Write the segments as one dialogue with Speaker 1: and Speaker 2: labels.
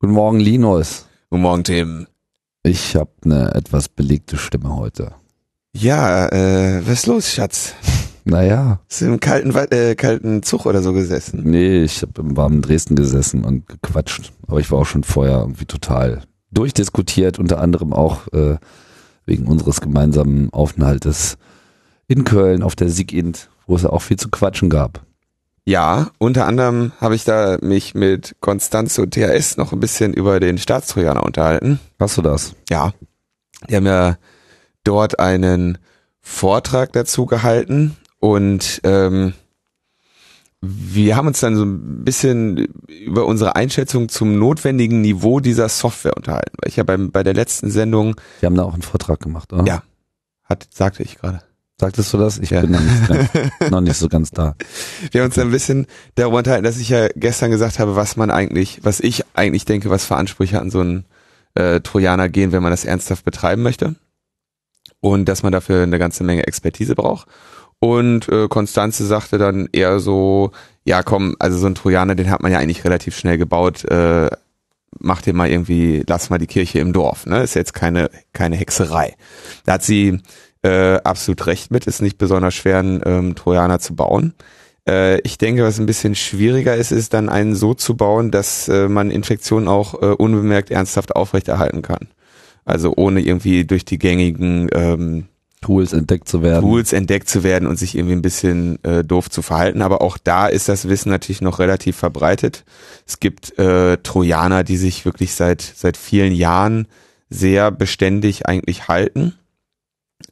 Speaker 1: Guten Morgen, Linus.
Speaker 2: Guten Morgen, Tim.
Speaker 1: Ich habe eine etwas belegte Stimme heute.
Speaker 2: Ja, äh, was ist los, Schatz?
Speaker 1: Naja.
Speaker 2: Hast du im kalten, äh, kalten Zug oder so gesessen?
Speaker 1: Nee, ich habe im warmen Dresden gesessen und gequatscht. Aber ich war auch schon vorher irgendwie total durchdiskutiert, unter anderem auch äh, wegen unseres gemeinsamen Aufenthaltes in Köln auf der Siegint, wo es auch viel zu quatschen gab.
Speaker 2: Ja, unter anderem habe ich da mich mit Constanzo THS noch ein bisschen über den Staatstrojaner unterhalten.
Speaker 1: Hast du das?
Speaker 2: Ja. Die haben ja dort einen Vortrag dazu gehalten und ähm, wir haben uns dann so ein bisschen über unsere Einschätzung zum notwendigen Niveau dieser Software unterhalten. Weil ich ja beim, bei der letzten Sendung.
Speaker 1: Wir haben da auch einen Vortrag gemacht, oder?
Speaker 2: Ja. Hat, sagte ich gerade.
Speaker 1: Sagtest du das? Ich
Speaker 2: Ja.
Speaker 1: bin noch nicht, ganz, noch nicht so ganz da.
Speaker 2: Wir haben uns ein bisschen darüber unterhalten, dass ich ja gestern gesagt habe, was man eigentlich, was ich eigentlich denke, was für Ansprüche an so einen äh, Trojaner gehen, wenn man das ernsthaft betreiben möchte. Und dass man dafür eine ganze Menge Expertise braucht. Und äh, Konstanze sagte dann eher so, ja komm, also so ein Trojaner, den hat man ja eigentlich relativ schnell gebaut, äh, mach dir mal irgendwie, lass mal die Kirche im Dorf, ne? Ist jetzt keine, keine Hexerei. Da hat sie äh, absolut recht mit, ist nicht besonders schwer, einen ähm, Trojaner zu bauen. Äh, ich denke, was ein bisschen schwieriger ist, ist dann einen so zu bauen, dass äh, man Infektionen auch äh, unbemerkt ernsthaft aufrechterhalten kann. Also ohne irgendwie durch die gängigen ähm,
Speaker 1: Tools entdeckt zu werden.
Speaker 2: Tools entdeckt zu werden und sich irgendwie ein bisschen äh, doof zu verhalten. Aber auch da ist das Wissen natürlich noch relativ verbreitet. Es gibt äh, Trojaner, die sich wirklich seit seit vielen Jahren sehr beständig eigentlich halten.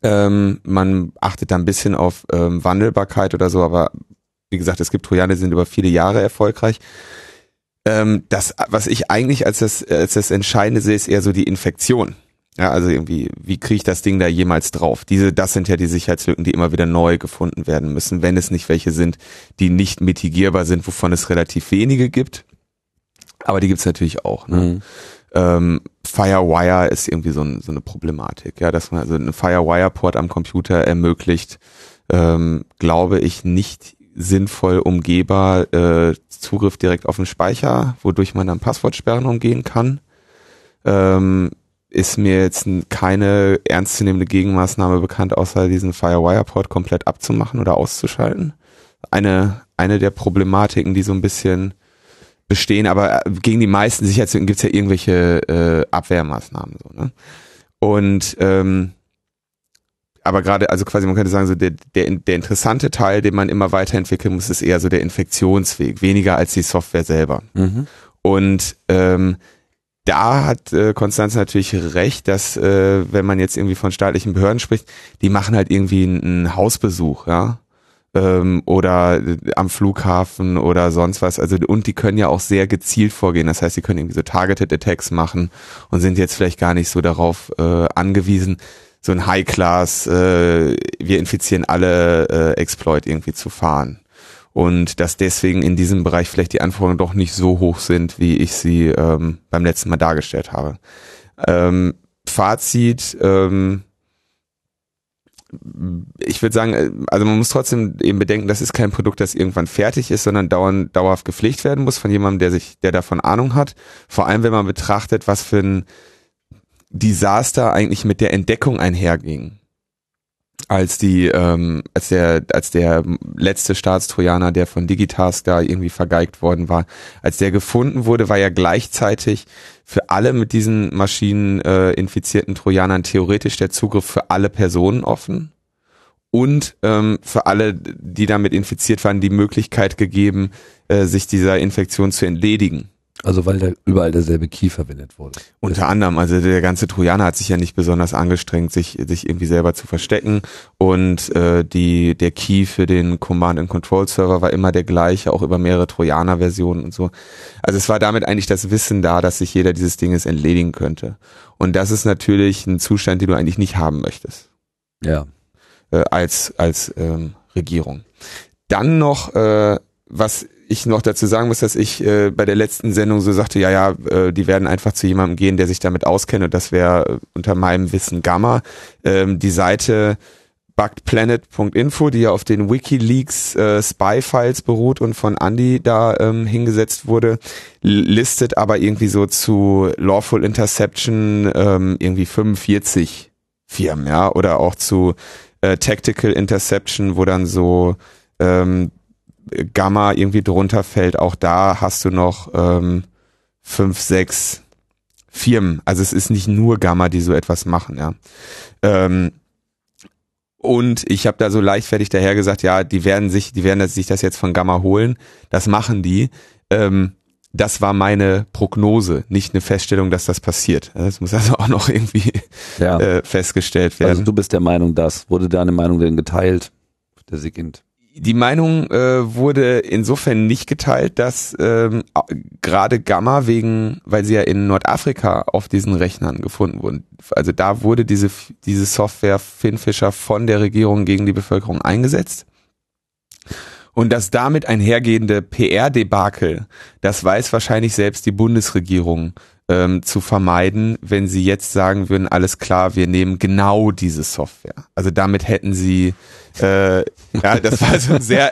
Speaker 2: Ähm, man achtet da ein bisschen auf ähm, Wandelbarkeit oder so, aber wie gesagt, es gibt Trojaner, die sind über viele Jahre erfolgreich. Ähm, das, was ich eigentlich als das, als das Entscheidende sehe, ist eher so die Infektion. Ja, also irgendwie, wie kriege ich das Ding da jemals drauf? Diese, das sind ja die Sicherheitslücken, die immer wieder neu gefunden werden müssen, wenn es nicht welche sind, die nicht mitigierbar sind, wovon es relativ wenige gibt. Aber die gibt's natürlich auch. Ne?
Speaker 1: Mhm.
Speaker 2: Ähm, Firewire ist irgendwie so, ein, so eine Problematik, ja, dass man also einen Firewire-Port am Computer ermöglicht, ähm, glaube ich, nicht sinnvoll umgehbar äh, Zugriff direkt auf den Speicher, wodurch man dann Passwortsperren umgehen kann. Ähm, ist mir jetzt keine ernstzunehmende Gegenmaßnahme bekannt, außer diesen Firewire-Port komplett abzumachen oder auszuschalten. Eine, eine der Problematiken, die so ein bisschen bestehen, aber äh, gegen die meisten Sicherheitslücken gibt's ja irgendwelche äh, Abwehrmaßnahmen. So, ne? Und ähm, aber gerade, also quasi, man könnte sagen, so der, der, der interessante Teil, den man immer weiterentwickeln muss, ist eher so der Infektionsweg, weniger als die Software selber.
Speaker 1: Mhm.
Speaker 2: Und ähm, da hat äh, Konstanz natürlich recht, dass äh, wenn man jetzt irgendwie von staatlichen Behörden spricht, die machen halt irgendwie einen, einen Hausbesuch, ja, ähm, oder äh, am Flughafen oder sonst was. Also und die können ja auch sehr gezielt vorgehen. Das heißt, sie können irgendwie so targeted Attacks machen und sind jetzt vielleicht gar nicht so darauf äh, angewiesen, so ein High Class, äh, wir infizieren alle äh, Exploit irgendwie zu fahren und dass deswegen in diesem Bereich vielleicht die Anforderungen doch nicht so hoch sind, wie ich sie ähm, beim letzten Mal dargestellt habe. Ähm, Fazit, ähm, ich würde sagen, äh, also man muss trotzdem eben bedenken, das ist kein Produkt, das irgendwann fertig ist, sondern dauernd, dauerhaft gepflegt werden muss von jemandem, der sich, der davon Ahnung hat. Vor allem, wenn man betrachtet, was für ein Desaster eigentlich mit der Entdeckung einherging als die, ähm, als der, als der letzte Staatstrojaner, der von Digitask da irgendwie vergeigt worden war, als der gefunden wurde, war ja gleichzeitig für alle mit diesen Maschinen äh, infizierten Trojanern theoretisch der Zugriff für alle Personen offen und ähm, für alle, die damit infiziert waren, die Möglichkeit gegeben, äh, sich dieser Infektion zu entledigen.
Speaker 1: Also weil da überall derselbe Key verwendet wurde.
Speaker 2: Unter anderem, also der ganze Trojaner hat sich ja nicht besonders angestrengt, sich, sich irgendwie selber zu verstecken und äh, die, der Key für den Command-and-Control-Server war immer der gleiche, auch über mehrere Trojaner-Versionen und so. Also es war damit eigentlich das Wissen da, dass sich jeder dieses Dinges entledigen könnte. Und das ist natürlich ein Zustand, den du eigentlich nicht haben möchtest
Speaker 1: Ja.
Speaker 2: äh, als, als ähm, Regierung. Dann noch, äh, was ich noch dazu sagen muss, dass ich äh, bei der letzten Sendung so sagte, ja, ja, äh, die werden einfach zu jemandem gehen, der sich damit auskennt und das wäre äh, unter meinem Wissen Gamma. Ähm, die Seite buggedplanet.info, die ja auf den WikiLeaks äh, Spy-Files beruht und von Andy da ähm, hingesetzt wurde, listet aber irgendwie so zu Lawful Interception ähm, irgendwie 45 Firmen, ja, oder auch zu äh, Tactical Interception, wo dann so ähm, Gamma irgendwie drunter fällt. Auch da hast du noch ähm, fünf, sechs Firmen. Also es ist nicht nur Gamma, die so etwas machen, ja. Ähm, und ich habe da so leichtfertig daher gesagt, ja, die werden sich, die werden sich das jetzt von Gamma holen. Das machen die. Ähm, das war meine Prognose, nicht eine Feststellung, dass das passiert. Das muss also auch noch irgendwie ja. äh, festgestellt werden. Also
Speaker 1: du bist der Meinung, das wurde deine Meinung denn geteilt, der Sigint?
Speaker 2: Die Meinung äh, wurde insofern nicht geteilt, dass ähm, gerade Gamma wegen, weil sie ja in Nordafrika auf diesen Rechnern gefunden wurden. Also da wurde diese diese Software Finfisher von der Regierung gegen die Bevölkerung eingesetzt. Und das damit einhergehende PR-Debakel, das weiß wahrscheinlich selbst die Bundesregierung ähm, zu vermeiden, wenn sie jetzt sagen würden, alles klar, wir nehmen genau diese Software. Also damit hätten sie äh, ja, das war so ein sehr,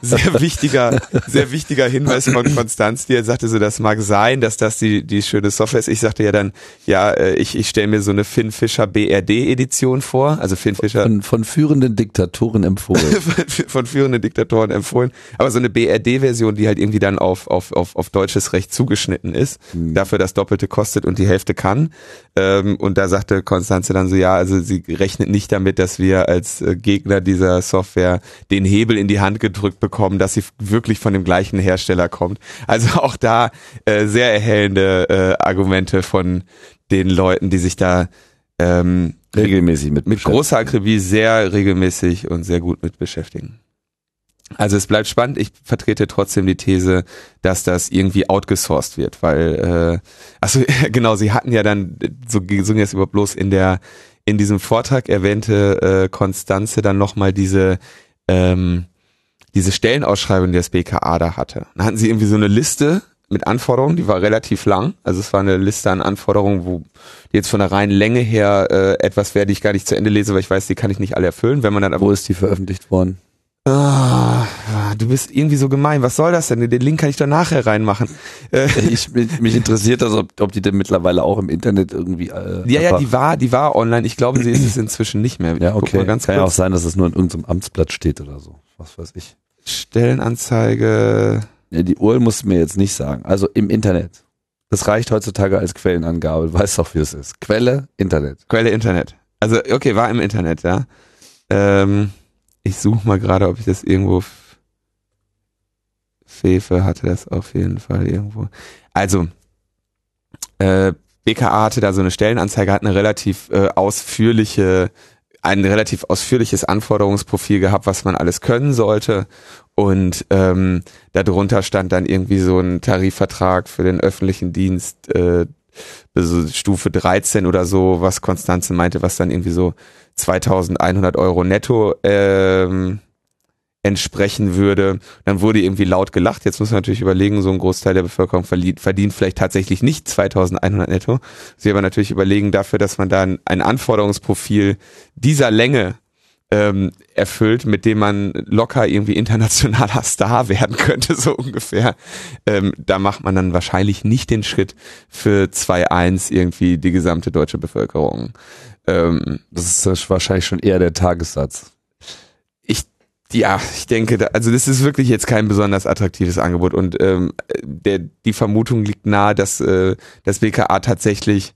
Speaker 2: sehr wichtiger, sehr wichtiger Hinweis von Konstanz, die er sagte so, das mag sein, dass das die, die schöne Software ist. Ich sagte ja dann, ja, äh, ich, ich stelle mir so eine Finn Fischer BRD Edition vor, also Finn Fischer.
Speaker 1: Von, von führenden Diktatoren empfohlen.
Speaker 2: von, von führenden Diktatoren empfohlen. Aber so eine BRD-Version, die halt irgendwie dann auf, auf, auf, auf deutsches Recht zugeschnitten ist, mhm. dafür das Doppelte kostet und die Hälfte kann. Ähm, und da sagte Konstanze dann so, ja, also sie rechnet nicht damit, dass wir als äh, Gegner dieser Software den Hebel in die Hand gedrückt bekommen, dass sie wirklich von dem gleichen Hersteller kommt. Also auch da äh, sehr erhellende äh, Argumente von den Leuten, die sich da ähm, regelmäßig mit mit großer Akribie sehr regelmäßig und sehr gut mit beschäftigen. Also es bleibt spannend. Ich vertrete trotzdem die These, dass das irgendwie outgesourced wird, weil äh, also genau, sie hatten ja dann so ging es über bloß in der in diesem Vortrag erwähnte äh, Konstanze dann nochmal diese ähm, diese Stellenausschreibung, die das BKA da hatte. Dann hatten sie irgendwie so eine Liste mit Anforderungen, die war relativ lang. Also es war eine Liste an Anforderungen, wo jetzt von der reinen Länge her äh, etwas wäre, die ich gar nicht zu Ende lese, weil ich weiß, die kann ich nicht alle erfüllen. Wenn man dann
Speaker 1: Wo ist die veröffentlicht worden?
Speaker 2: Ah, du bist irgendwie so gemein. Was soll das denn? Den Link kann ich doch nachher reinmachen.
Speaker 1: Äh, ich, mich interessiert das, ob, ob die denn mittlerweile auch im Internet irgendwie. Äh,
Speaker 2: ja, ja, die war, die war online. Ich glaube, sie ist es inzwischen nicht mehr.
Speaker 1: Ja, okay. Kann kurz. ja auch sein, dass es nur in irgendeinem Amtsblatt steht oder so. Was weiß ich.
Speaker 2: Stellenanzeige.
Speaker 1: Ja, die URL musst du mir jetzt nicht sagen. Also im Internet. Das reicht heutzutage als Quellenangabe. Du weißt doch, wie es ist. Quelle, Internet.
Speaker 2: Quelle, Internet. Also, okay, war im Internet, ja. Ähm ich suche mal gerade, ob ich das irgendwo. Fefe hatte das auf jeden Fall irgendwo. Also, äh, BKA hatte da so eine Stellenanzeige, hat eine relativ äh, ausführliche, ein relativ ausführliches Anforderungsprofil gehabt, was man alles können sollte. Und ähm, darunter stand dann irgendwie so ein Tarifvertrag für den öffentlichen Dienst, äh, Stufe 13 oder so, was Konstanze meinte, was dann irgendwie so 2100 Euro netto ähm, entsprechen würde, dann wurde irgendwie laut gelacht. Jetzt muss man natürlich überlegen, so ein Großteil der Bevölkerung verdient, verdient vielleicht tatsächlich nicht 2100 netto. Sie aber natürlich überlegen dafür, dass man dann ein Anforderungsprofil dieser Länge ähm, erfüllt, mit dem man locker irgendwie internationaler Star werden könnte, so ungefähr. Ähm, da macht man dann wahrscheinlich nicht den Schritt für 2-1 irgendwie die gesamte deutsche Bevölkerung
Speaker 1: ähm, das ist wahrscheinlich schon eher der Tagessatz.
Speaker 2: Ich, ja, ich denke, da, also das ist wirklich jetzt kein besonders attraktives Angebot und ähm, der, die Vermutung liegt nahe, dass äh, das BKA tatsächlich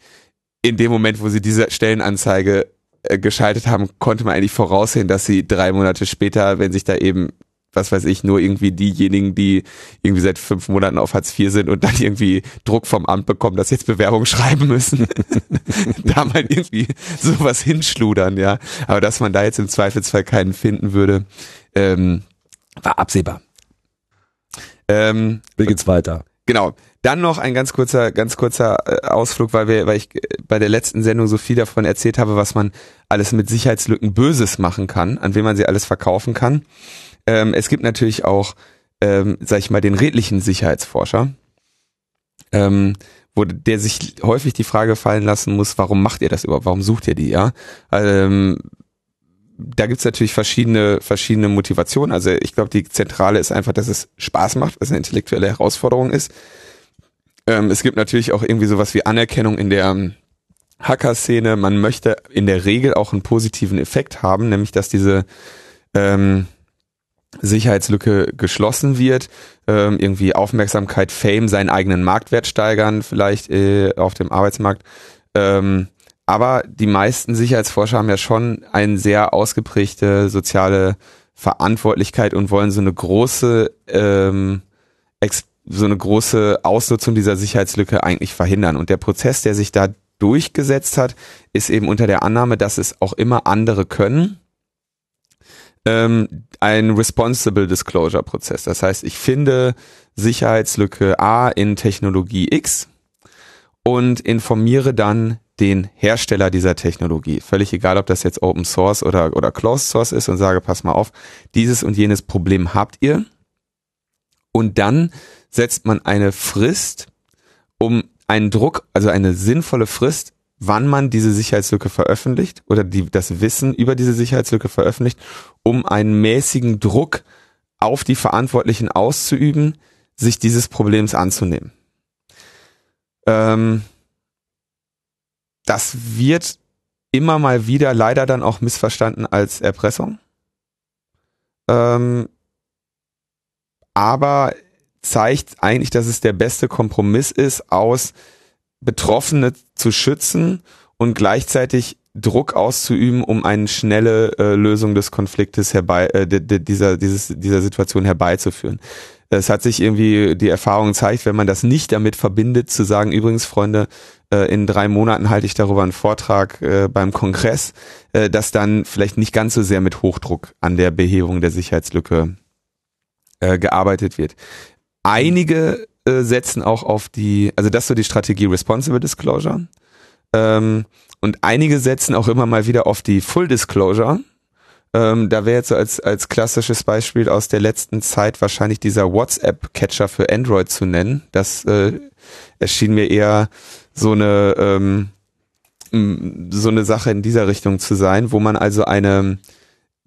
Speaker 2: in dem Moment, wo sie diese Stellenanzeige äh, geschaltet haben, konnte man eigentlich voraussehen, dass sie drei Monate später, wenn sich da eben was weiß ich, nur irgendwie diejenigen, die irgendwie seit fünf Monaten auf Hartz IV sind und dann irgendwie Druck vom Amt bekommen, dass jetzt Bewerbungen schreiben müssen, da mal irgendwie sowas hinschludern, ja. Aber dass man da jetzt im Zweifelsfall keinen finden würde, ähm, war absehbar.
Speaker 1: Ähm, Wie geht's weiter?
Speaker 2: Genau. Dann noch ein ganz kurzer, ganz kurzer äh, Ausflug, weil wir, weil ich äh, bei der letzten Sendung so viel davon erzählt habe, was man alles mit Sicherheitslücken Böses machen kann, an wen man sie alles verkaufen kann. Ähm, es gibt natürlich auch, ähm, sag ich mal, den redlichen Sicherheitsforscher, ähm, wo der sich häufig die Frage fallen lassen muss, warum macht ihr das überhaupt? Warum sucht ihr die, ja? Ähm, da gibt's natürlich verschiedene, verschiedene Motivationen. Also ich glaube, die zentrale ist einfach, dass es Spaß macht, was eine intellektuelle Herausforderung ist. Ähm, es gibt natürlich auch irgendwie sowas wie Anerkennung in der ähm, Hacker-Szene. Man möchte in der Regel auch einen positiven Effekt haben, nämlich dass diese ähm, Sicherheitslücke geschlossen wird, ähm, irgendwie Aufmerksamkeit, Fame, seinen eigenen Marktwert steigern, vielleicht äh, auf dem Arbeitsmarkt. Ähm, aber die meisten Sicherheitsforscher haben ja schon eine sehr ausgeprägte soziale Verantwortlichkeit und wollen so eine große ähm, so eine große Ausnutzung dieser Sicherheitslücke eigentlich verhindern. Und der Prozess, der sich da durchgesetzt hat, ist eben unter der Annahme, dass es auch immer andere können, ähm, ein Responsible Disclosure Prozess. Das heißt, ich finde Sicherheitslücke A in Technologie X und informiere dann den Hersteller dieser Technologie. Völlig egal, ob das jetzt Open Source oder, oder Closed Source ist und sage, pass mal auf, dieses und jenes Problem habt ihr. Und dann setzt man eine Frist, um einen Druck, also eine sinnvolle Frist, wann man diese Sicherheitslücke veröffentlicht oder die, das Wissen über diese Sicherheitslücke veröffentlicht, um einen mäßigen Druck auf die Verantwortlichen auszuüben, sich dieses Problems anzunehmen. Ähm, das wird immer mal wieder leider dann auch missverstanden als Erpressung. Ähm, aber zeigt eigentlich, dass es der beste Kompromiss ist, aus Betroffene zu schützen und gleichzeitig Druck auszuüben, um eine schnelle äh, Lösung des Konfliktes herbei, äh, dieser, dieses, dieser Situation herbeizuführen. Es hat sich irgendwie, die Erfahrung zeigt, wenn man das nicht damit verbindet, zu sagen, übrigens, Freunde, äh, in drei Monaten halte ich darüber einen Vortrag äh, beim Kongress, äh, dass dann vielleicht nicht ganz so sehr mit Hochdruck an der Behebung der Sicherheitslücke gearbeitet wird. Einige äh, setzen auch auf die, also das ist so die Strategie Responsible Disclosure. Ähm, und einige setzen auch immer mal wieder auf die Full Disclosure. Ähm, da wäre jetzt so als, als klassisches Beispiel aus der letzten Zeit wahrscheinlich dieser WhatsApp-Catcher für Android zu nennen. Das äh, erschien mir eher so eine ähm, so eine Sache in dieser Richtung zu sein, wo man also eine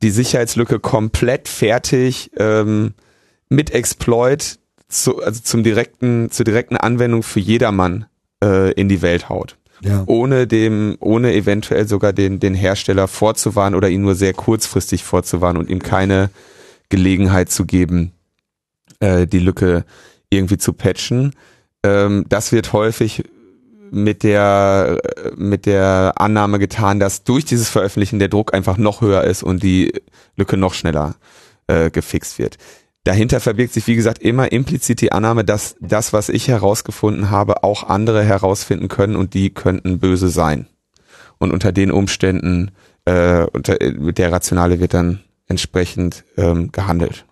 Speaker 2: die Sicherheitslücke komplett fertig ähm, mit Exploit zu, also zum direkten, zur direkten Anwendung für jedermann äh, in die Welt haut. Ja. Ohne dem, ohne eventuell sogar den, den Hersteller vorzuwarnen oder ihn nur sehr kurzfristig vorzuwarnen und ihm keine Gelegenheit zu geben, äh, die Lücke irgendwie zu patchen. Ähm, das wird häufig mit der, mit der Annahme getan, dass durch dieses Veröffentlichen der Druck einfach noch höher ist und die Lücke noch schneller äh, gefixt wird dahinter verbirgt sich, wie gesagt, immer implizit die Annahme, dass das, was ich herausgefunden habe, auch andere herausfinden können und die könnten böse sein. Und unter den Umständen, äh, unter, mit der Rationale wird dann entsprechend ähm, gehandelt.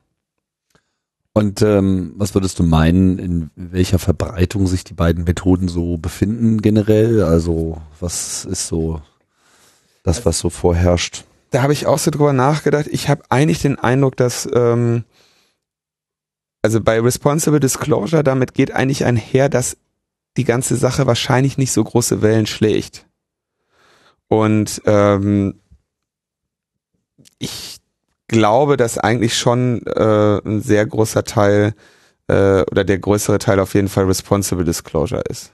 Speaker 1: Und ähm, was würdest du meinen, in welcher Verbreitung sich die beiden Methoden so befinden generell? Also was ist so das, was so vorherrscht?
Speaker 2: Da habe ich auch so drüber nachgedacht. Ich habe eigentlich den Eindruck, dass ähm, also bei Responsible Disclosure, damit geht eigentlich einher, dass die ganze Sache wahrscheinlich nicht so große Wellen schlägt. Und ähm, ich glaube, dass eigentlich schon äh, ein sehr großer Teil äh, oder der größere Teil auf jeden Fall Responsible Disclosure ist.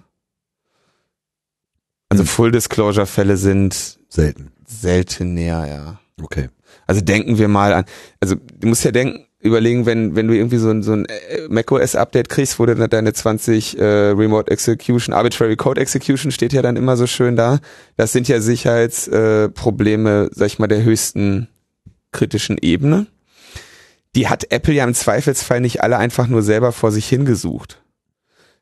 Speaker 2: Also hm. Full Disclosure Fälle sind
Speaker 1: selten.
Speaker 2: Selten näher, ja.
Speaker 1: Okay.
Speaker 2: Also denken wir mal an, also du musst ja denken, überlegen, wenn, wenn du irgendwie so ein, so ein äh, macOS-Update kriegst, wo dann deine 20 äh, Remote Execution, Arbitrary Code Execution steht ja dann immer so schön da. Das sind ja Sicherheitsprobleme, äh, sag ich mal, der höchsten kritischen Ebene. Die hat Apple ja im Zweifelsfall nicht alle einfach nur selber vor sich hingesucht.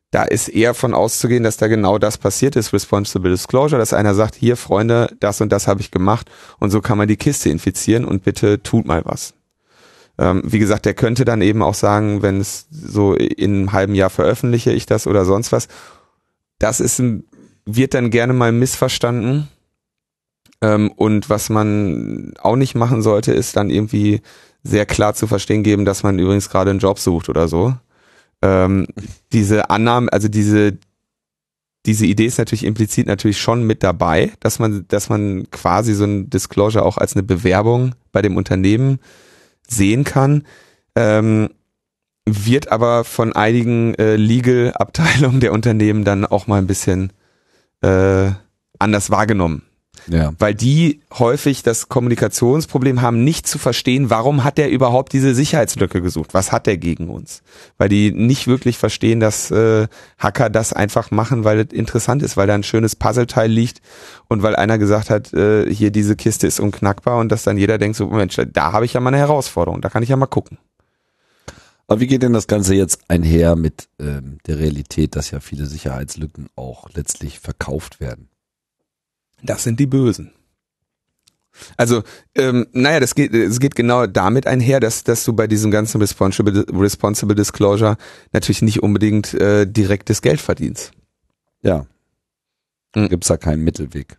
Speaker 2: Da ist eher von auszugehen, dass da genau das passiert ist, Responsible Disclosure, dass einer sagt, hier Freunde, das und das habe ich gemacht und so kann man die Kiste infizieren und bitte tut mal was. Ähm, wie gesagt, der könnte dann eben auch sagen, wenn es so in einem halben Jahr veröffentliche ich das oder sonst was. Das ist ein, wird dann gerne mal missverstanden. Ähm, und was man auch nicht machen sollte, ist dann irgendwie sehr klar zu verstehen geben, dass man übrigens gerade einen Job sucht oder so. Ähm, diese Annahme, also diese diese Idee ist natürlich implizit natürlich schon mit dabei, dass man, dass man quasi so ein Disclosure auch als eine Bewerbung bei dem Unternehmen sehen kann. Ähm, wird aber von einigen äh, Legal-Abteilungen der Unternehmen dann auch mal ein bisschen äh, anders wahrgenommen.
Speaker 1: Ja.
Speaker 2: Weil die häufig das Kommunikationsproblem haben, nicht zu verstehen, warum hat der überhaupt diese Sicherheitslücke gesucht? Was hat der gegen uns? Weil die nicht wirklich verstehen, dass äh, Hacker das einfach machen, weil es interessant ist, weil da ein schönes Puzzleteil liegt und weil einer gesagt hat, äh, hier diese Kiste ist unknackbar und dass dann jeder denkt, so Mensch, da habe ich ja mal eine Herausforderung, da kann ich ja mal gucken.
Speaker 1: Aber wie geht denn das Ganze jetzt einher mit ähm, der Realität, dass ja viele Sicherheitslücken auch letztlich verkauft werden?
Speaker 2: Das sind die Bösen. Also, ähm, naja, das geht, es geht genau damit einher, dass, dass du bei diesem ganzen Responsible, Responsible Disclosure natürlich nicht unbedingt äh, direktes Geld verdienst.
Speaker 1: Ja.
Speaker 2: Mhm.
Speaker 1: Gibt's da keinen Mittelweg?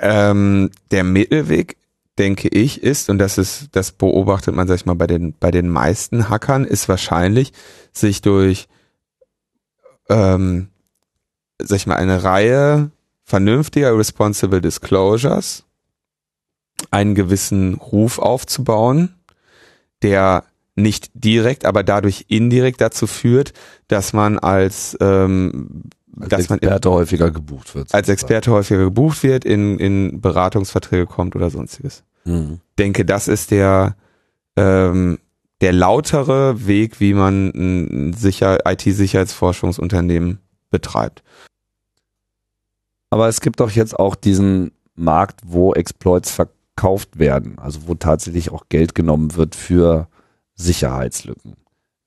Speaker 2: Ähm, der Mittelweg, denke ich, ist, und das ist, das beobachtet man, sag ich mal, bei den, bei den meisten Hackern, ist wahrscheinlich, sich durch ähm, sag ich mal, eine Reihe vernünftiger Responsible Disclosures einen gewissen Ruf aufzubauen, der nicht direkt, aber dadurch indirekt dazu führt, dass man als, ähm,
Speaker 1: Als
Speaker 2: dass man
Speaker 1: Experte häufiger gebucht wird.
Speaker 2: als Experte häufiger gebucht wird, in, in Beratungsverträge kommt oder sonstiges.
Speaker 1: Mhm.
Speaker 2: Denke, das ist der ähm, der lautere Weg, wie man ein sicher IT-Sicherheitsforschungsunternehmen betreibt.
Speaker 1: Aber es gibt doch jetzt auch diesen Markt, wo Exploits verkauft werden, also wo tatsächlich auch Geld genommen wird für Sicherheitslücken.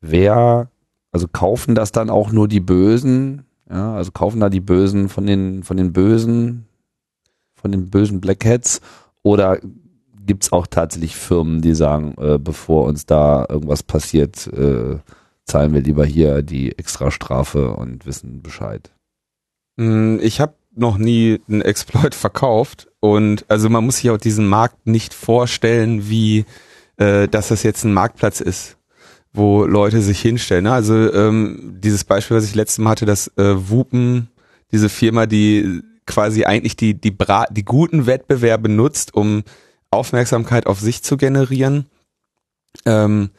Speaker 1: Wer, also kaufen das dann auch nur die Bösen? Ja, also kaufen da die Bösen von den, von den Bösen, von den bösen Blackheads? Oder gibt's auch tatsächlich Firmen, die sagen, äh, bevor uns da irgendwas passiert, äh, zahlen wir lieber hier die Extrastrafe und wissen Bescheid?
Speaker 2: Mm, Ich habe noch nie einen Exploit verkauft und also man muss sich auch diesen Markt nicht vorstellen, wie äh, dass das jetzt ein Marktplatz ist, wo Leute sich hinstellen. Ne? Also ähm, dieses Beispiel, was ich letztes Mal hatte, dass äh, Wupen, diese Firma, die quasi eigentlich die die, Bra die guten Wettbewerbe nutzt, um Aufmerksamkeit auf sich zu generieren. Ähm,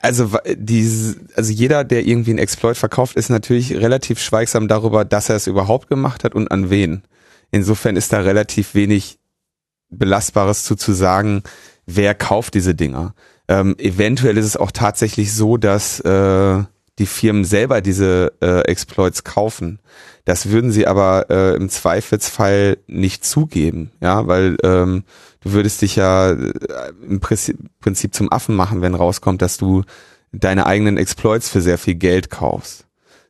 Speaker 2: also diese, also jeder, der irgendwie einen Exploit verkauft, ist natürlich relativ schweigsam darüber, dass er es überhaupt gemacht hat und an wen. Insofern ist da relativ wenig belastbares zu zu sagen, wer kauft diese Dinger. Ähm, eventuell ist es auch tatsächlich so, dass äh, die Firmen selber diese äh, Exploits kaufen. Das würden sie aber äh, im Zweifelsfall nicht zugeben, ja, weil ähm, du würdest dich ja äh, im Prinzip, zum Affen machen, wenn rauskommt, dass du deine eigenen Exploits für sehr viel Geld kaufst.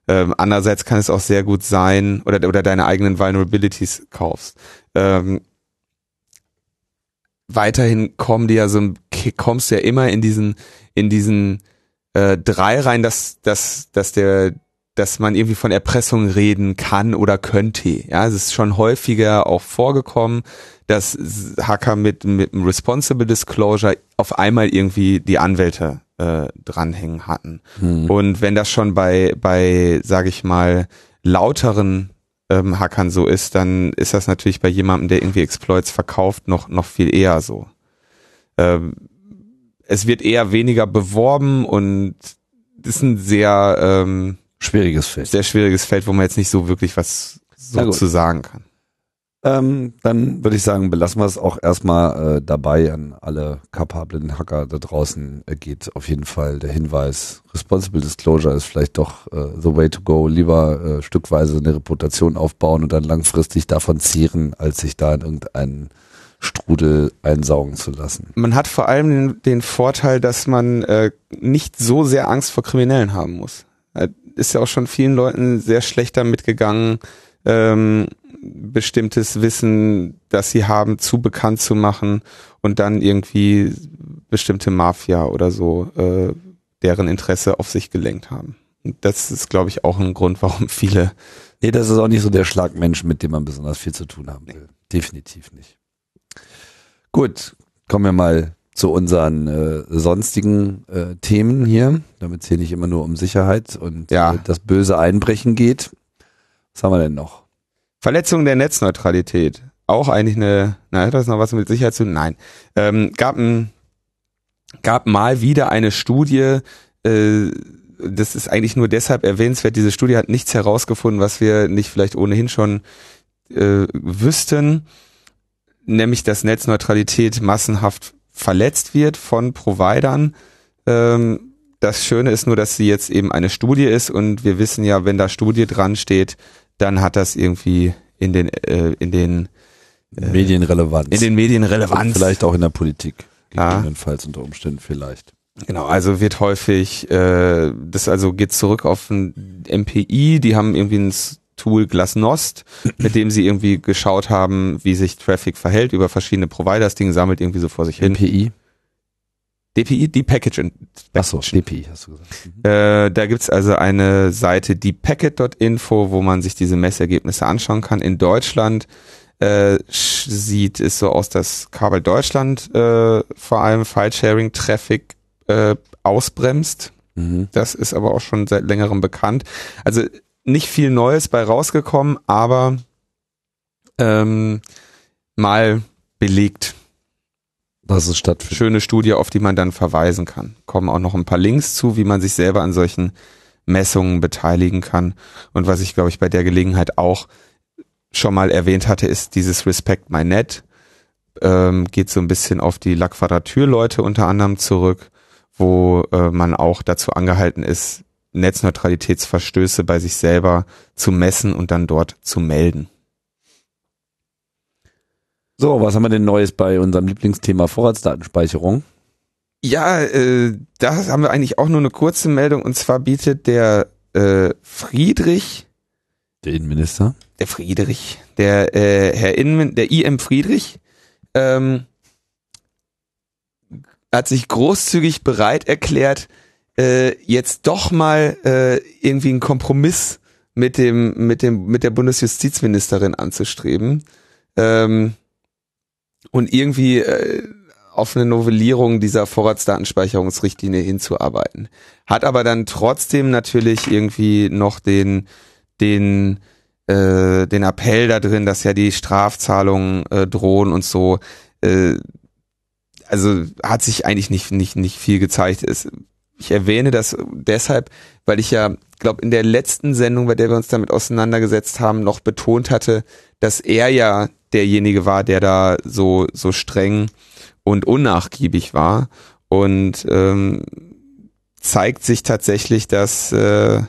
Speaker 2: Ähm, andererseits kann es auch sehr gut sein, oder, oder deine eigenen Vulnerabilities kaufst. Ähm, weiterhin kommen die ja so, kommst du ja immer in diesen, in diesen äh, drei rein, dass, dass, dass der, dass man irgendwie von Erpressung reden kann oder könnte. Ja, es ist schon häufiger auch vorgekommen, dass Hacker mit, mit einem Responsible Disclosure auf einmal irgendwie die Anwälte äh, dranhängen hatten.
Speaker 1: Mhm.
Speaker 2: Und wenn das schon bei, bei, sage ich mal, lauteren ähm, Hackern so ist, dann ist das natürlich bei jemandem, der irgendwie Exploits verkauft, noch, noch viel eher so. Ähm, es wird eher weniger beworben und das ist ein sehr, ähm,
Speaker 1: Schwieriges Feld.
Speaker 2: sehr schwieriges Feld, wo man jetzt nicht so wirklich was so zu sagen kann.
Speaker 1: Ähm, dann würde ich sagen, belassen wir es auch erstmal äh, dabei an alle kapablen Hacker da draußen. Äh, geht auf jeden Fall der Hinweis, Responsible Disclosure ist vielleicht doch äh, the way to go. Lieber äh, stückweise eine Reputation aufbauen und dann langfristig davon zehren, als sich da in irgendeinen Strudel einsaugen zu lassen.
Speaker 2: Man hat vor allem den, den Vorteil, dass man äh, nicht so sehr Angst vor Kriminellen haben muss. Äh, ist ja auch schon vielen Leuten sehr schlecht damit gegangen, ähm, bestimmtes Wissen, das sie haben, zu bekannt zu machen und dann irgendwie bestimmte Mafia oder so äh, deren Interesse auf sich gelenkt haben. Und das ist, glaube ich, auch ein Grund, warum viele
Speaker 1: Nee, das ist auch nicht so der Schlagmensch, mit dem man besonders viel zu tun haben will. Definitiv nicht. Gut, kommen wir mal zu unseren äh, sonstigen äh, Themen hier, damit es hier nicht immer nur um Sicherheit und
Speaker 2: Ja.
Speaker 1: äh, das böse Einbrechen geht. Was haben wir denn noch?
Speaker 2: Verletzung der Netzneutralität. Auch eigentlich eine, na, hat das noch was mit Sicherheit zu tun? Nein. Ähm, gab, ein, gab mal wieder eine Studie, äh, das ist eigentlich nur deshalb erwähnenswert, diese Studie hat nichts herausgefunden, was wir nicht vielleicht ohnehin schon äh, wüssten, nämlich dass Netzneutralität massenhaft verletzt wird von Providern. Ähm, das Schöne ist nur, dass sie jetzt eben eine Studie ist und wir wissen ja, wenn da Studie dran steht, dann hat das irgendwie in den äh, in den
Speaker 1: Medienrelevanz.
Speaker 2: in den Medien Relevanz.
Speaker 1: Vielleicht auch in der Politik. Gegebenenfalls unter Umständen vielleicht.
Speaker 2: Genau, also wird häufig, äh, das also geht zurück auf ein MPI, die haben irgendwie ein Tool Glasnost, mit dem sie irgendwie geschaut haben, wie sich Traffic verhält über verschiedene Provider. Das Ding sammelt irgendwie so vor sich hin.
Speaker 1: MPI?
Speaker 2: DPI, Deep Package Inspection.
Speaker 1: Achso, DPI hast du gesagt. Mhm.
Speaker 2: Äh, da gibt's also eine Seite deeppacket.info, wo man sich diese Messergebnisse anschauen kann. In Deutschland äh, sieht es so aus, dass Kabel Deutschland äh, vor allem File-Sharing-Traffic äh, ausbremst.
Speaker 1: Mhm.
Speaker 2: Das ist aber auch schon seit längerem bekannt. Also nicht viel Neues bei rausgekommen, aber ähm, mal belegt.
Speaker 1: Dass es stattfindet.
Speaker 2: Schöne Studie, auf die man dann verweisen kann. Kommen auch noch ein paar Links zu, wie man sich selber an solchen Messungen beteiligen kann. Und was ich, glaube ich, bei der Gelegenheit auch schon mal erwähnt hatte, ist dieses Respect My Net. Ähm, geht so ein bisschen auf die La Quadrature-Leute unter anderem zurück, wo äh, man auch dazu angehalten ist, Netzneutralitätsverstöße bei sich selber zu messen und dann dort zu melden.
Speaker 1: So, was haben wir denn Neues bei unserem Lieblingsthema Vorratsdatenspeicherung?
Speaker 2: Ja, äh, da haben wir eigentlich auch nur eine kurze Meldung und zwar bietet der äh, Friedrich,
Speaker 1: Der Innenminister.
Speaker 2: der Friedrich, der äh, Herr Innen, der IM Friedrich, ähm, hat sich großzügig bereit erklärt, äh, jetzt doch mal äh, irgendwie einen Kompromiss mit dem mit dem mit der Bundesjustizministerin anzustreben ähm, und irgendwie äh, auf eine Novellierung dieser Vorratsdatenspeicherungsrichtlinie hinzuarbeiten. Hat aber dann trotzdem natürlich irgendwie noch den den äh, den Appell da drin, dass ja die Strafzahlungen äh, drohen und so. Äh, also hat sich eigentlich nicht nicht nicht viel gezeigt. Es, ich erwähne das deshalb, weil ich ja, glaube in der letzten Sendung, bei der wir uns damit auseinandergesetzt haben, noch betont hatte, dass er ja derjenige war, der da so so streng und unnachgiebig war und ähm, zeigt sich tatsächlich, dass äh,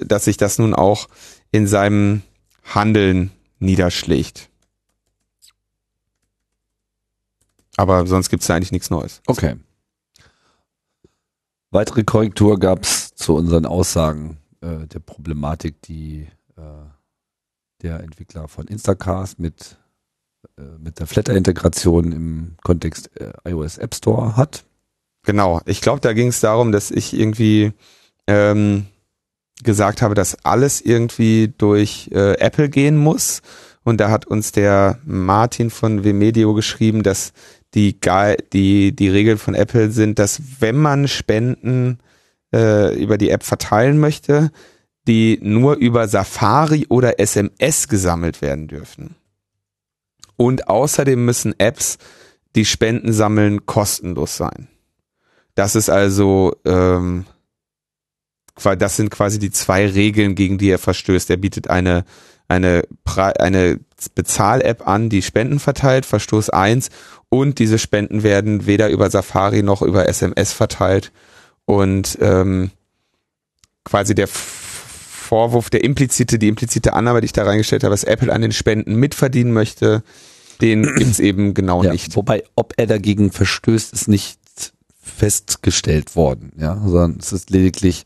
Speaker 2: dass sich das nun auch in seinem Handeln niederschlägt. Aber sonst gibt's da eigentlich nichts Neues.
Speaker 1: Okay. Weitere Korrektur gab's zu unseren Aussagen äh, der Problematik, die äh, der Entwickler von Instacast mit, äh, mit der Flatter-Integration im Kontext äh, iOS App Store hat.
Speaker 2: Genau. Ich glaube, da ging es darum, dass ich irgendwie ähm, gesagt habe, dass alles irgendwie durch äh, Apple gehen muss. Und da hat uns der Martin von Vmedio geschrieben, dass die, die, die Regeln von Apple sind, dass wenn man Spenden äh, über die App verteilen möchte, die nur über Safari oder SMS gesammelt werden dürfen. Und außerdem müssen Apps, die Spenden sammeln, kostenlos sein. Das ist also, ähm, das sind quasi die zwei Regeln, gegen die er verstößt. Er bietet eine, eine, Pre- eine Bezahl-App an, die Spenden verteilt, Verstoß eins und diese Spenden werden weder über Safari noch über SMS verteilt. Und ähm, quasi der Vorwurf, der implizite, die implizite Annahme, die ich da reingestellt habe, dass Apple an den Spenden mitverdienen möchte, den gibt's eben genau
Speaker 1: Ja,
Speaker 2: nicht.
Speaker 1: Wobei, ob er dagegen verstößt, ist nicht festgestellt worden, ja, sondern es ist lediglich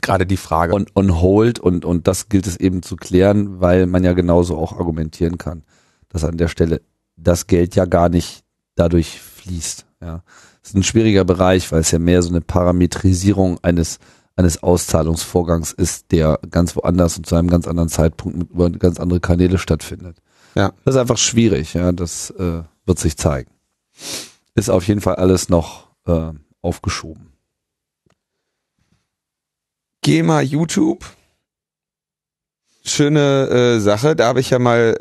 Speaker 2: Gerade die Frage.
Speaker 1: on, on hold und, und das gilt es eben zu klären, weil man ja genauso auch argumentieren kann, dass an der Stelle das Geld ja gar nicht dadurch fließt, ja. Das ist ein schwieriger Bereich, weil es ja mehr so eine Parametrisierung eines eines Auszahlungsvorgangs ist, der ganz woanders und zu einem ganz anderen Zeitpunkt mit, über ganz andere Kanäle stattfindet.
Speaker 2: Ja.
Speaker 1: Das ist einfach schwierig, ja, das äh, wird sich zeigen. ist auf jeden Fall alles noch äh, aufgeschoben.
Speaker 2: GEMA YouTube. Schöne äh, Sache. Da habe ich ja mal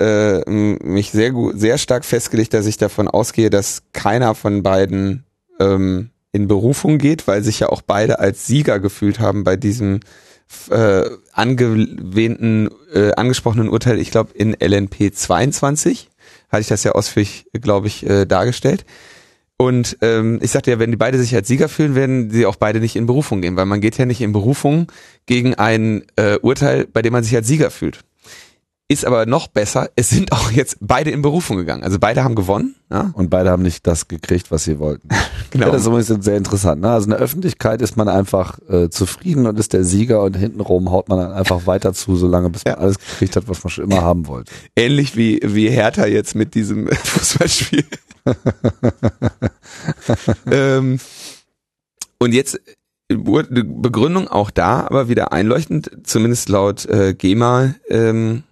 Speaker 2: äh, mich sehr gut, sehr stark festgelegt, dass ich davon ausgehe, dass keiner von beiden ähm, in Berufung geht, weil sich ja auch beide als Sieger gefühlt haben bei diesem äh, angewähnten, äh, angesprochenen Urteil, ich glaube in LNP 22, hatte ich das ja ausführlich, glaube ich, äh, dargestellt. Und ähm, ich sagte ja, wenn die beide sich als Sieger fühlen, werden sie auch beide nicht in Berufung gehen, weil man geht ja nicht in Berufung gegen ein äh, Urteil, bei dem man sich als Sieger fühlt. Ist aber noch besser, es sind auch jetzt beide in Berufung gegangen. Also beide haben gewonnen. Ja?
Speaker 1: Und beide haben nicht das gekriegt, was sie wollten. genau. Ja, das ist übrigens sehr interessant. Ne? Also in der Öffentlichkeit ist man einfach äh, zufrieden und ist der Sieger und hintenrum haut man dann einfach weiter zu, solange bis man ja. alles gekriegt hat, was man schon immer haben wollte.
Speaker 2: Ähnlich wie, wie Hertha jetzt mit diesem Fußballspiel. ähm, und jetzt Begründung auch da, aber wieder einleuchtend, zumindest laut äh, GEMA ähm,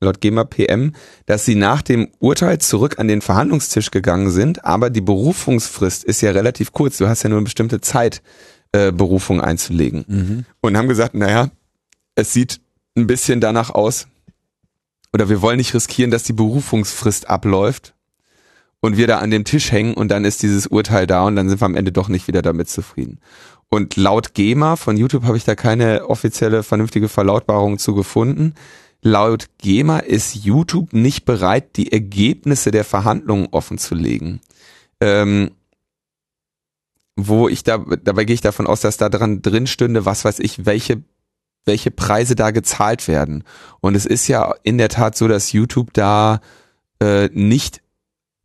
Speaker 2: laut GEMA PM, dass sie nach dem Urteil zurück an den Verhandlungstisch gegangen sind, aber die Berufungsfrist ist ja relativ kurz. Du hast ja nur eine bestimmte Zeit, äh, Berufung einzulegen. Mhm. Und haben gesagt, naja, es sieht ein bisschen danach aus, oder wir wollen nicht riskieren, dass die Berufungsfrist abläuft und wir da an dem Tisch hängen und dann ist dieses Urteil da und dann sind wir am Ende doch nicht wieder damit zufrieden. Und laut GEMA von YouTube habe ich da keine offizielle vernünftige Verlautbarung zu gefunden Laut GEMA ist YouTube nicht bereit, die Ergebnisse der Verhandlungen offenzulegen. Ähm, wo ich da, dabei gehe ich davon aus, dass da dran drin stünde, was weiß ich, welche, welche Preise da gezahlt werden. Und es ist ja in der Tat so, dass YouTube da äh, nicht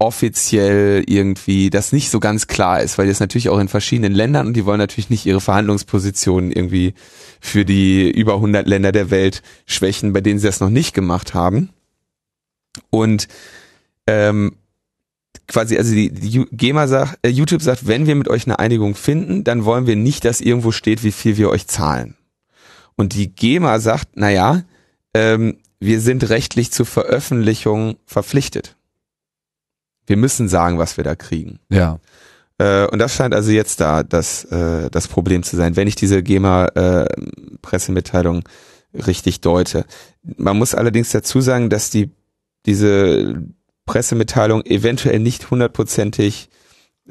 Speaker 2: offiziell irgendwie das nicht so ganz klar ist, weil das natürlich auch in verschiedenen Ländern und die wollen natürlich nicht ihre Verhandlungspositionen irgendwie für die über 100 Länder der Welt schwächen, bei denen sie das noch nicht gemacht haben. Und ähm, quasi, also die, die GEMA sagt, äh, YouTube sagt, wenn wir mit euch eine Einigung finden, dann wollen wir nicht, dass irgendwo steht, wie viel wir euch zahlen. Und die GEMA sagt, naja, ähm, wir sind rechtlich zur Veröffentlichung verpflichtet. Wir müssen sagen, was wir da kriegen.
Speaker 1: Ja.
Speaker 2: Äh, und das scheint also jetzt da das, äh, das Problem zu sein, wenn ich diese GEMA-Pressemitteilung äh, richtig deute. Man muss allerdings dazu sagen, dass die diese Pressemitteilung eventuell nicht hundertprozentig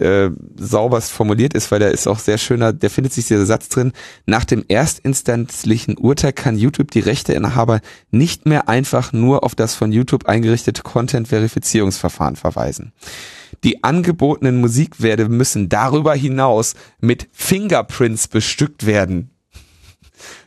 Speaker 2: äh, sauberst formuliert ist, weil da ist auch sehr schöner, der findet sich dieser Satz drin, nach dem erstinstanzlichen Urteil kann YouTube die Rechteinhaber nicht mehr einfach nur auf das von YouTube eingerichtete Content-Verifizierungsverfahren verweisen. Die angebotenen Musikwerte müssen darüber hinaus mit Fingerprints bestückt werden.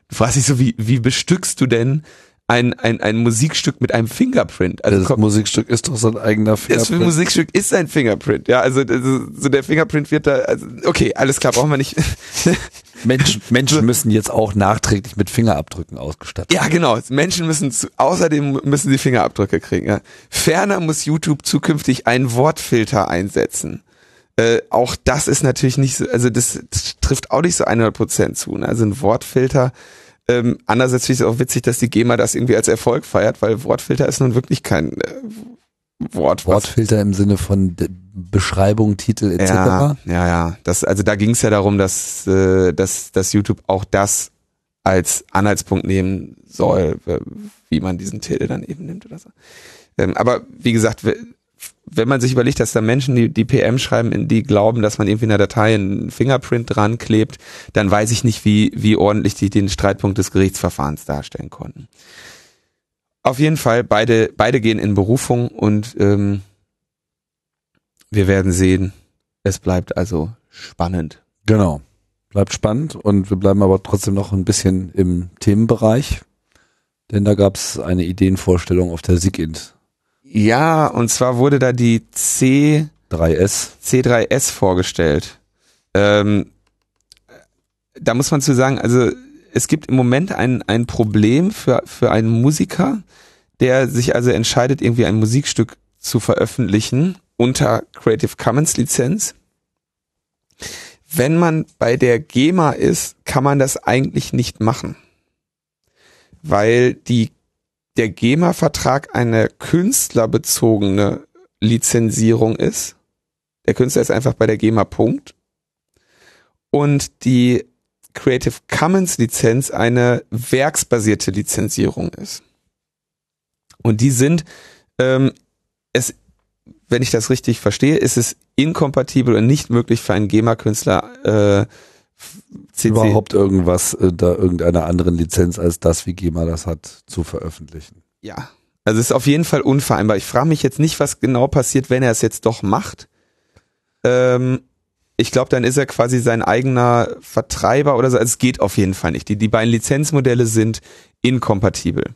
Speaker 2: Du fragst dich so, wie, wie bestückst du denn ein, ein, ein Musikstück mit einem Fingerprint.
Speaker 1: Also das komm, Musikstück ist doch so ein eigener
Speaker 2: Fingerprint. Das Musikstück ist ein Fingerprint, ja. Also, so der Fingerprint wird da, also, okay, alles klar, brauchen wir nicht.
Speaker 1: Menschen, Menschen müssen jetzt auch nachträglich mit Fingerabdrücken ausgestattet
Speaker 2: Ja, genau. Menschen müssen zu, außerdem müssen sie Fingerabdrücke kriegen. Ja. Ferner muss YouTube zukünftig einen Wortfilter einsetzen. Äh, auch das ist natürlich nicht so, also das, das trifft auch nicht so 100% zu. Ne? Also ein Wortfilter ähm, andererseits finde ich es auch witzig, dass die GEMA das irgendwie als Erfolg feiert, weil Wortfilter ist nun wirklich kein äh, Wort.
Speaker 1: Wortfilter im Sinne von Beschreibung, Titel etc.
Speaker 2: Ja, ja, ja. Das, also da ging es ja darum, dass, äh, dass, dass YouTube auch das als Anhaltspunkt nehmen soll, wie man diesen Titel dann eben nimmt oder so. Ähm, aber wie gesagt, wenn man sich überlegt, dass da Menschen, die, die PM schreiben, die glauben, dass man irgendwie in der Datei einen Fingerprint dran klebt, dann weiß ich nicht, wie, wie ordentlich die den Streitpunkt des Gerichtsverfahrens darstellen konnten. Auf jeden Fall, beide, beide gehen in Berufung und ähm, wir werden sehen. Es bleibt also spannend.
Speaker 1: Genau. Bleibt spannend und wir bleiben aber trotzdem noch ein bisschen im Themenbereich. Denn da gab es eine Ideenvorstellung auf der SIGINT
Speaker 2: ja, und zwar wurde da die C3S, C3S vorgestellt. Ähm, da muss man zu sagen, also es gibt im Moment ein, ein Problem für, für einen Musiker, der sich also entscheidet, irgendwie ein Musikstück zu veröffentlichen unter Creative Commons Lizenz. Wenn man bei der GEMA ist, kann man das eigentlich nicht machen, weil die der GEMA-Vertrag eine künstlerbezogene Lizenzierung ist Der Künstler ist einfach bei der GEMA Punkt. Und die Creative Commons Lizenz eine werksbasierte Lizenzierung ist. Und die sind, ähm, es, wenn ich das richtig verstehe, ist es inkompatibel und nicht möglich für einen GEMA-Künstler äh,
Speaker 1: CC überhaupt irgendwas äh, da irgendeiner anderen Lizenz als das, wie GEMA das hat, zu veröffentlichen.
Speaker 2: Ja, also es ist auf jeden Fall unvereinbar. Ich frage mich jetzt nicht, was genau passiert, wenn er es jetzt doch macht. Ähm, ich glaube, dann ist er quasi sein eigener Vertreiber oder so. Also es geht auf jeden Fall nicht. Die, die beiden Lizenzmodelle sind inkompatibel.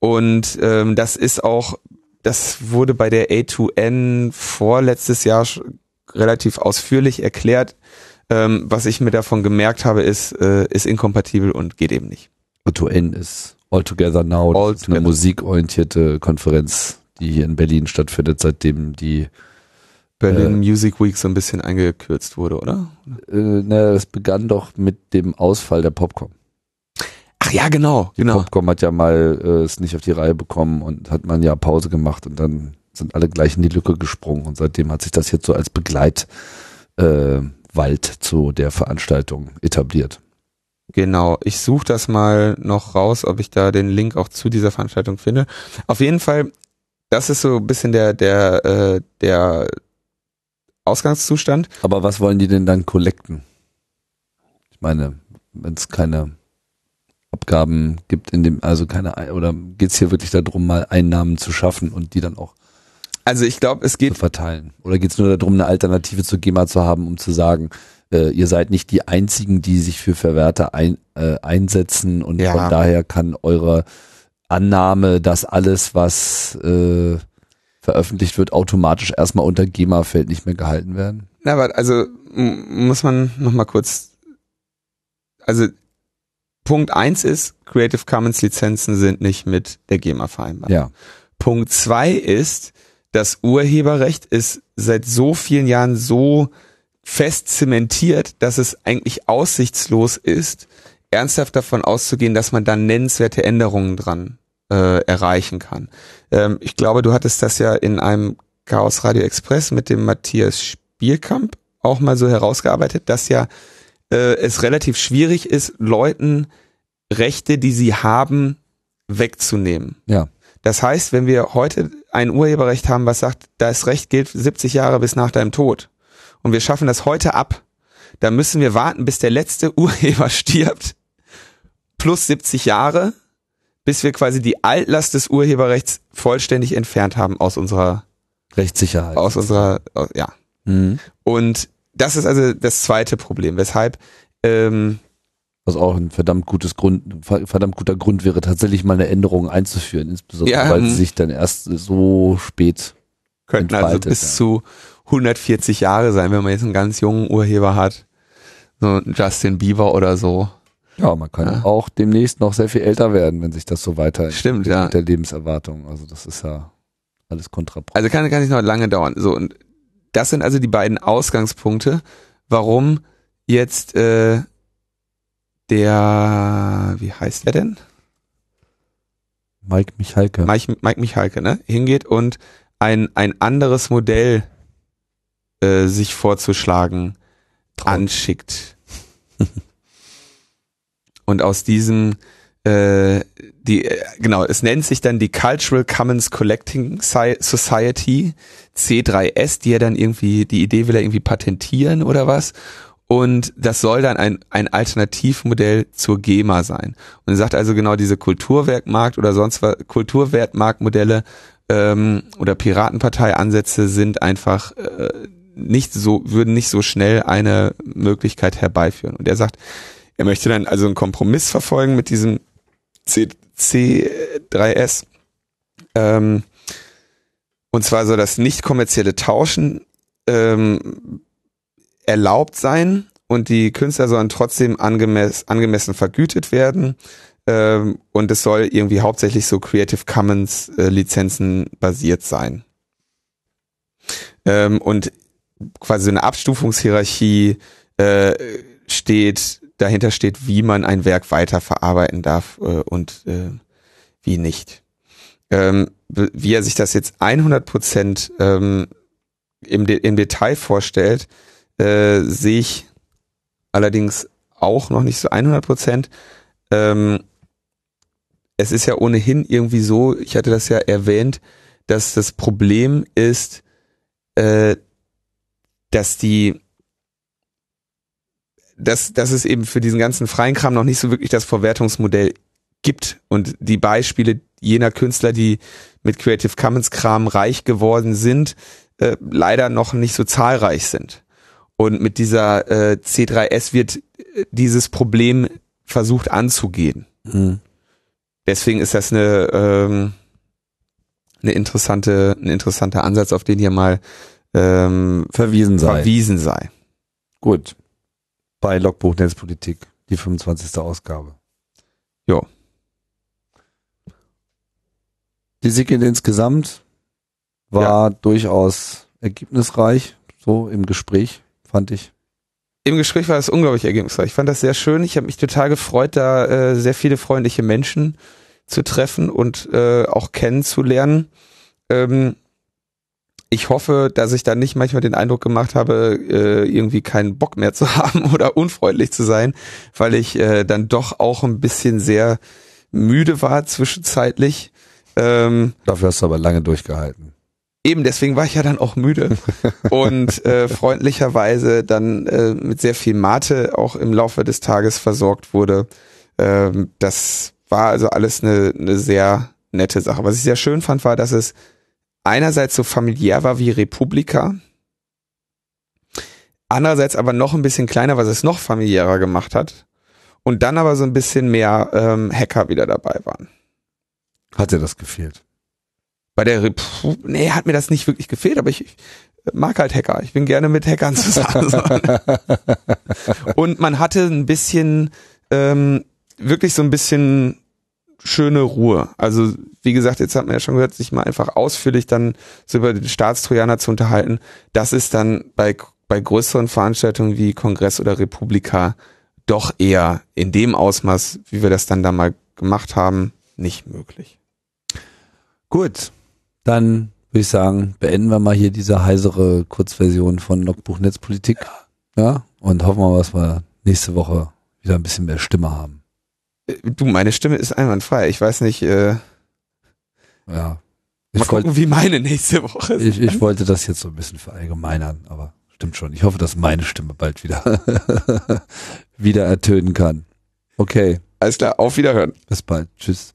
Speaker 2: Und ähm, das ist auch, das wurde bei der A2N vorletztes Jahr relativ ausführlich erklärt. Ähm, was ich mir davon gemerkt habe, ist, äh, ist inkompatibel und geht eben nicht.
Speaker 1: A2N ist All Together Now, All together. eine musikorientierte Konferenz, die hier in Berlin stattfindet, seitdem die
Speaker 2: Berlin äh, Music Week so ein bisschen eingekürzt wurde, oder?
Speaker 1: Äh, ne, es begann doch mit dem Ausfall der Popcorn.
Speaker 2: Ach ja, genau.
Speaker 1: Die
Speaker 2: genau.
Speaker 1: Popcorn hat ja mal äh, es nicht auf die Reihe bekommen und hat man ja Pause gemacht und dann sind alle gleich in die Lücke gesprungen und seitdem hat sich das jetzt so als Begleitwald äh, zu der Veranstaltung etabliert.
Speaker 2: Genau, ich suche das mal noch raus, ob ich da den Link auch zu dieser Veranstaltung finde. Auf jeden Fall, das ist so ein bisschen der der äh, der Ausgangszustand.
Speaker 1: Aber was wollen die denn dann collecten? Ich meine, wenn es keine Abgaben gibt in dem, also keine, oder geht es hier wirklich darum, mal Einnahmen zu schaffen und die dann auch
Speaker 2: also ich glaube, es geht
Speaker 1: zu verteilen. Oder geht es nur darum, eine Alternative zur GEMA zu haben, um zu sagen, äh, ihr seid nicht die einzigen, die sich für Verwerter ein, äh, einsetzen und ja. von daher kann eure Annahme, dass alles, was äh, veröffentlicht wird, automatisch erstmal unter GEMA-Feld nicht mehr gehalten werden?
Speaker 2: Na, aber also muss man nochmal kurz, also Punkt eins ist, Creative Commons Lizenzen sind nicht mit der GEMA vereinbar.
Speaker 1: Ja.
Speaker 2: Punkt zwei ist, das Urheberrecht ist seit so vielen Jahren so fest zementiert, dass es eigentlich aussichtslos ist, ernsthaft davon auszugehen, dass man dann nennenswerte Änderungen dran äh, erreichen kann. Ähm, ich glaube, du hattest das ja in einem Chaos Radio Express mit dem Matthias Spielkamp auch mal so herausgearbeitet, dass ja äh, es relativ schwierig ist, Leuten Rechte, die sie haben, wegzunehmen.
Speaker 1: Ja.
Speaker 2: Das heißt, wenn wir heute ein Urheberrecht haben, was sagt, das Recht gilt 70 Jahre bis nach deinem Tod und wir schaffen das heute ab, dann müssen wir warten, bis der letzte Urheber stirbt, plus 70 Jahre, bis wir quasi die Altlast des Urheberrechts vollständig entfernt haben aus unserer
Speaker 1: Rechtssicherheit.
Speaker 2: Aus unserer, ja. Mhm. Und das ist also das zweite Problem, weshalb ähm,
Speaker 1: was auch ein verdammt gutes Grund, verdammt guter Grund wäre, tatsächlich mal eine Änderung einzuführen, insbesondere ja, weil sie mhm. sich dann erst so spät
Speaker 2: könnten also bis ja. zu 140 Jahre sein, wenn man jetzt einen ganz jungen Urheber hat, so Justin Bieber oder so.
Speaker 1: Ja, man kann ja. auch demnächst noch sehr viel älter werden, wenn sich das so weiter
Speaker 2: Stimmt, ja.
Speaker 1: mit der Lebenserwartung. Also das ist ja alles kontraproduktiv.
Speaker 2: Also kann, kann nicht noch lange dauern. So, und das sind also die beiden Ausgangspunkte, warum jetzt äh, der, wie heißt der denn?
Speaker 1: Mike Michalke.
Speaker 2: Mike, Mike Michalke, ne? Hingeht und ein, ein anderes Modell äh, sich vorzuschlagen Traum. anschickt. und aus diesem äh, die äh, genau, es nennt sich dann die Cultural Commons Collecting Society C3S, die er dann irgendwie die Idee will er irgendwie patentieren oder was und das soll dann ein, ein Alternativmodell zur GEMA sein. Und er sagt also genau diese Kulturwerkmarkt oder sonst was Kulturwertmarktmodelle ähm, oder Piratenpartei-Ansätze sind einfach äh, nicht so, würden nicht so schnell eine Möglichkeit herbeiführen. Und er sagt, er möchte dann also einen Kompromiss verfolgen mit diesem C, C3S. Ähm, und zwar soll das nicht kommerzielle Tauschen ähm, erlaubt sein und die Künstler sollen trotzdem angemess, angemessen vergütet werden. Ähm, und es soll irgendwie hauptsächlich so Creative Commons äh, Lizenzen basiert sein. Ähm, und quasi so eine Abstufungshierarchie äh, steht, dahinter steht, wie man ein Werk weiterverarbeiten darf äh, und äh, wie nicht. Ähm, wie er sich das jetzt 100 Prozent ähm, im, im Detail vorstellt, äh, sehe ich allerdings auch noch nicht so 100 Prozent. Ähm, es ist ja ohnehin irgendwie so, ich hatte das ja erwähnt, dass das Problem ist, äh, dass die dass, dass es eben für diesen ganzen freien Kram noch nicht so wirklich das Verwertungsmodell gibt und die Beispiele jener Künstler, die mit Creative Commons Kram reich geworden sind, äh, leider noch nicht so zahlreich sind. Und mit dieser äh, C3S wird äh, dieses Problem versucht anzugehen. Mhm. Deswegen ist das eine, ähm, eine interessante, ein interessanter Ansatz, auf den hier mal ähm,
Speaker 1: verwiesen sei.
Speaker 2: Verwiesen sei.
Speaker 1: Gut. Bei Logbuch Netzpolitik, die 25. Ausgabe.
Speaker 2: Jo.
Speaker 1: Die Siegel insgesamt war ja. durchaus ergebnisreich, so im Gespräch, fand ich.
Speaker 2: Im Gespräch war es unglaublich ergebnisreich. Ich fand das sehr schön. Ich habe mich total gefreut, da äh, sehr viele freundliche Menschen zu treffen und äh, auch kennenzulernen. Ähm, ich hoffe, dass ich dann nicht manchmal den Eindruck gemacht habe, äh, irgendwie keinen Bock mehr zu haben oder unfreundlich zu sein, weil ich äh, dann doch auch ein bisschen sehr müde war zwischenzeitlich.
Speaker 1: Ähm, Dafür hast du aber lange durchgehalten.
Speaker 2: Eben, deswegen war ich ja dann auch müde und äh, freundlicherweise dann äh, mit sehr viel Mate auch im Laufe des Tages versorgt wurde. Ähm, das war also alles eine, eine sehr nette Sache. Was ich sehr schön fand, war, dass es einerseits so familiär war wie Republika, andererseits aber noch ein bisschen kleiner, was es noch familiärer gemacht hat. Und dann aber so ein bisschen mehr ähm, Hacker wieder dabei waren.
Speaker 1: Hat dir das gefehlt?
Speaker 2: Bei der Repu nee, hat mir das nicht wirklich gefehlt, aber ich, ich mag halt Hacker. Ich bin gerne mit Hackern zusammen. und man hatte ein bisschen, ähm, wirklich so ein bisschen schöne Ruhe. Also wie gesagt, jetzt hat man ja schon gehört, sich mal einfach ausführlich dann so über den Staatstrojaner zu unterhalten. Das ist dann bei, bei größeren Veranstaltungen wie Kongress oder Republika doch eher in dem Ausmaß, wie wir das dann da mal gemacht haben, nicht möglich.
Speaker 1: Gut, dann würde ich sagen, beenden wir mal hier diese heisere Kurzversion von Logbuch Netzpolitik. Ja. ja, und hoffen wir mal, dass wir nächste Woche wieder ein bisschen mehr Stimme haben.
Speaker 2: Äh, du, meine Stimme ist einwandfrei. Ich weiß nicht, äh,
Speaker 1: ja.
Speaker 2: Ich mal gucken, wollt, wie meine nächste Woche
Speaker 1: ist. Ich, ich wollte das jetzt so ein bisschen verallgemeinern, aber stimmt schon. Ich hoffe, dass meine Stimme bald wieder, wieder ertönen kann. Okay.
Speaker 2: Alles klar, auf Wiederhören.
Speaker 1: Bis bald. Tschüss.